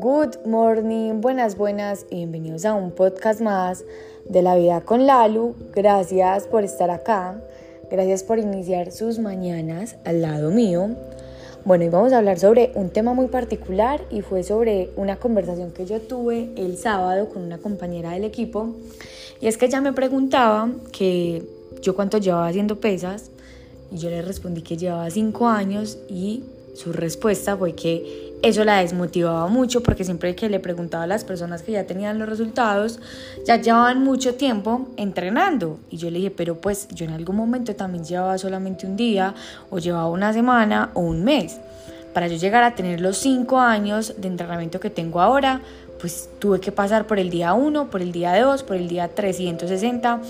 Good morning, buenas, buenas y bienvenidos a un podcast más de la vida con Lalu. Gracias por estar acá, gracias por iniciar sus mañanas al lado mío. Bueno, y vamos a hablar sobre un tema muy particular y fue sobre una conversación que yo tuve el sábado con una compañera del equipo. Y es que ella me preguntaba que yo cuánto llevaba haciendo pesas y yo le respondí que llevaba cinco años y su respuesta fue que eso la desmotivaba mucho porque siempre que le preguntaba a las personas que ya tenían los resultados, ya llevaban mucho tiempo entrenando. Y yo le dije, pero pues yo en algún momento también llevaba solamente un día o llevaba una semana o un mes. Para yo llegar a tener los cinco años de entrenamiento que tengo ahora, pues tuve que pasar por el día 1, por el día 2, por el día 360.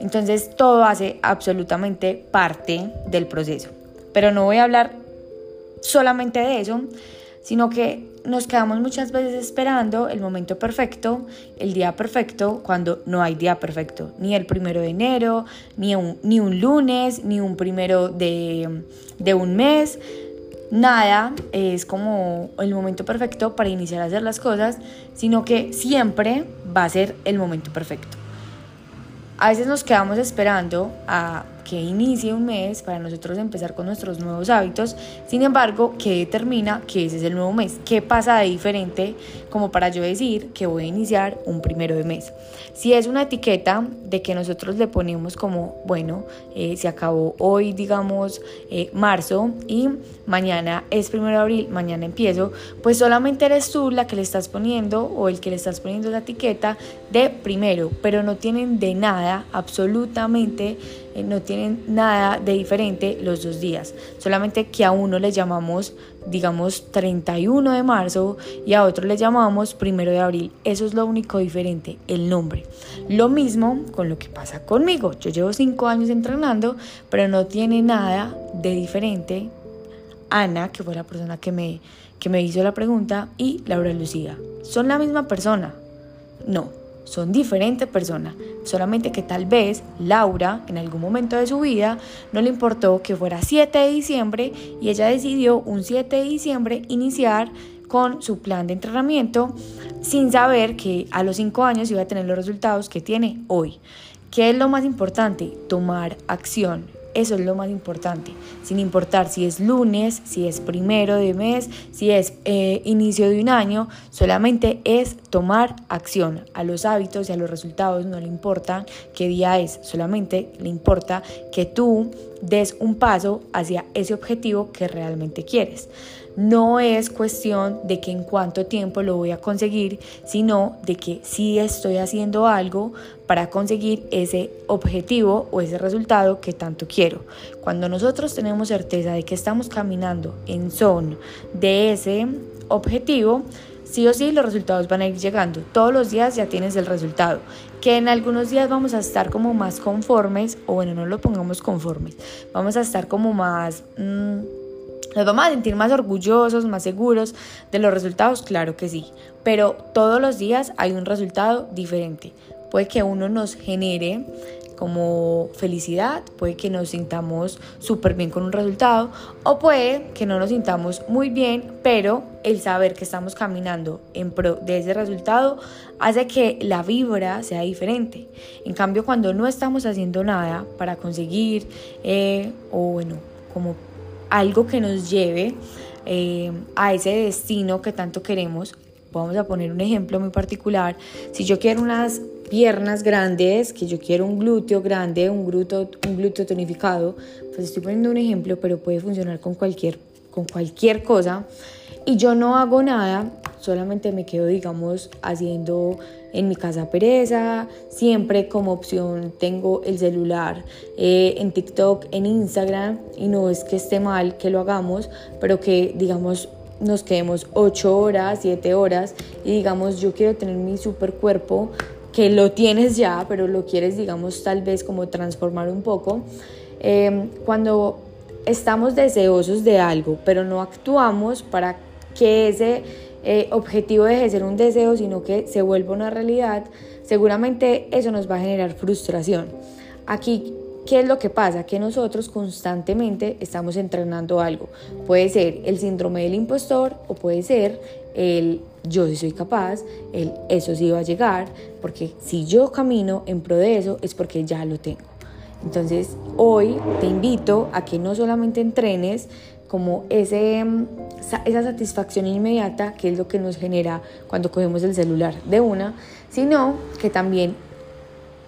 Entonces todo hace absolutamente parte del proceso. Pero no voy a hablar solamente de eso, sino que nos quedamos muchas veces esperando el momento perfecto, el día perfecto, cuando no hay día perfecto, ni el primero de enero, ni un, ni un lunes, ni un primero de, de un mes. Nada es como el momento perfecto para iniciar a hacer las cosas, sino que siempre va a ser el momento perfecto. A veces nos quedamos esperando a que inicie un mes para nosotros empezar con nuestros nuevos hábitos. Sin embargo, ¿qué determina que ese es el nuevo mes? ¿Qué pasa de diferente como para yo decir que voy a iniciar un primero de mes? Si es una etiqueta de que nosotros le ponemos como, bueno, eh, se acabó hoy, digamos, eh, marzo y mañana es primero de abril, mañana empiezo, pues solamente eres tú la que le estás poniendo o el que le estás poniendo la etiqueta de primero, pero no tienen de nada, absolutamente eh, no tienen nada de diferente los dos días, solamente que a uno le llamamos, digamos, 31 de marzo y a otro le llamamos primero de abril. Eso es lo único diferente, el nombre. Lo mismo con lo que pasa conmigo. Yo llevo cinco años entrenando, pero no tiene nada de diferente. Ana, que fue la persona que me, que me hizo la pregunta, y Laura Lucía. ¿Son la misma persona? No, son diferentes personas, solamente que tal vez Laura en algún momento de su vida no le importó que fuera 7 de diciembre y ella decidió un 7 de diciembre iniciar con su plan de entrenamiento sin saber que a los 5 años iba a tener los resultados que tiene hoy. ¿Qué es lo más importante? Tomar acción. Eso es lo más importante, sin importar si es lunes, si es primero de mes, si es eh, inicio de un año, solamente es tomar acción. A los hábitos y a los resultados no le importa qué día es, solamente le importa que tú des un paso hacia ese objetivo que realmente quieres. No es cuestión de que en cuánto tiempo lo voy a conseguir, sino de que si estoy haciendo algo para conseguir ese objetivo o ese resultado que tanto quiero. Cuando nosotros tenemos certeza de que estamos caminando en son de ese objetivo, sí o sí los resultados van a ir llegando. Todos los días ya tienes el resultado. Que en algunos días vamos a estar como más conformes, o bueno, no lo pongamos conformes, vamos a estar como más... Mmm, ¿Nos vamos a sentir más orgullosos, más seguros de los resultados? Claro que sí, pero todos los días hay un resultado diferente. Puede que uno nos genere como felicidad, puede que nos sintamos súper bien con un resultado o puede que no nos sintamos muy bien, pero el saber que estamos caminando en pro de ese resultado hace que la vibra sea diferente. En cambio, cuando no estamos haciendo nada para conseguir eh, o bueno, como algo que nos lleve eh, a ese destino que tanto queremos. Vamos a poner un ejemplo muy particular. Si yo quiero unas piernas grandes, que yo quiero un glúteo grande, un glúteo, un glúteo tonificado, pues estoy poniendo un ejemplo, pero puede funcionar con cualquier, con cualquier cosa. Y yo no hago nada, solamente me quedo, digamos, haciendo en mi casa pereza, siempre como opción tengo el celular eh, en TikTok, en Instagram, y no es que esté mal que lo hagamos, pero que, digamos, nos quedemos 8 horas, 7 horas, y digamos, yo quiero tener mi super cuerpo, que lo tienes ya, pero lo quieres, digamos, tal vez como transformar un poco. Em, cuando estamos deseosos de algo, pero no actuamos para que ese eh, objetivo deje de ser un deseo, sino que se vuelva una realidad, seguramente eso nos va a generar frustración. Aquí, ¿Qué es lo que pasa? Que nosotros constantemente estamos entrenando algo. Puede ser el síndrome del impostor o puede ser el yo sí soy capaz, el eso sí va a llegar, porque si yo camino en pro de eso es porque ya lo tengo. Entonces hoy te invito a que no solamente entrenes como ese, esa satisfacción inmediata que es lo que nos genera cuando cogemos el celular de una, sino que también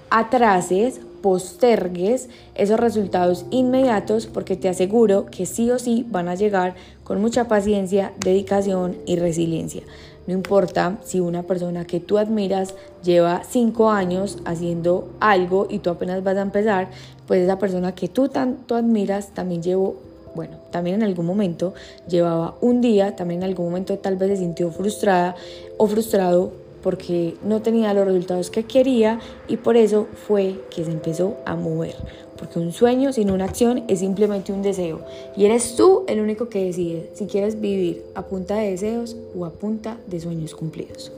atrases, postergues esos resultados inmediatos porque te aseguro que sí o sí van a llegar con mucha paciencia, dedicación y resiliencia. No importa si una persona que tú admiras lleva cinco años haciendo algo y tú apenas vas a empezar, pues esa persona que tú tanto admiras también llevó, bueno, también en algún momento llevaba un día, también en algún momento tal vez se sintió frustrada o frustrado porque no tenía los resultados que quería y por eso fue que se empezó a mover. Porque un sueño sin una acción es simplemente un deseo y eres tú el único que decide si quieres vivir a punta de deseos o a punta de sueños cumplidos.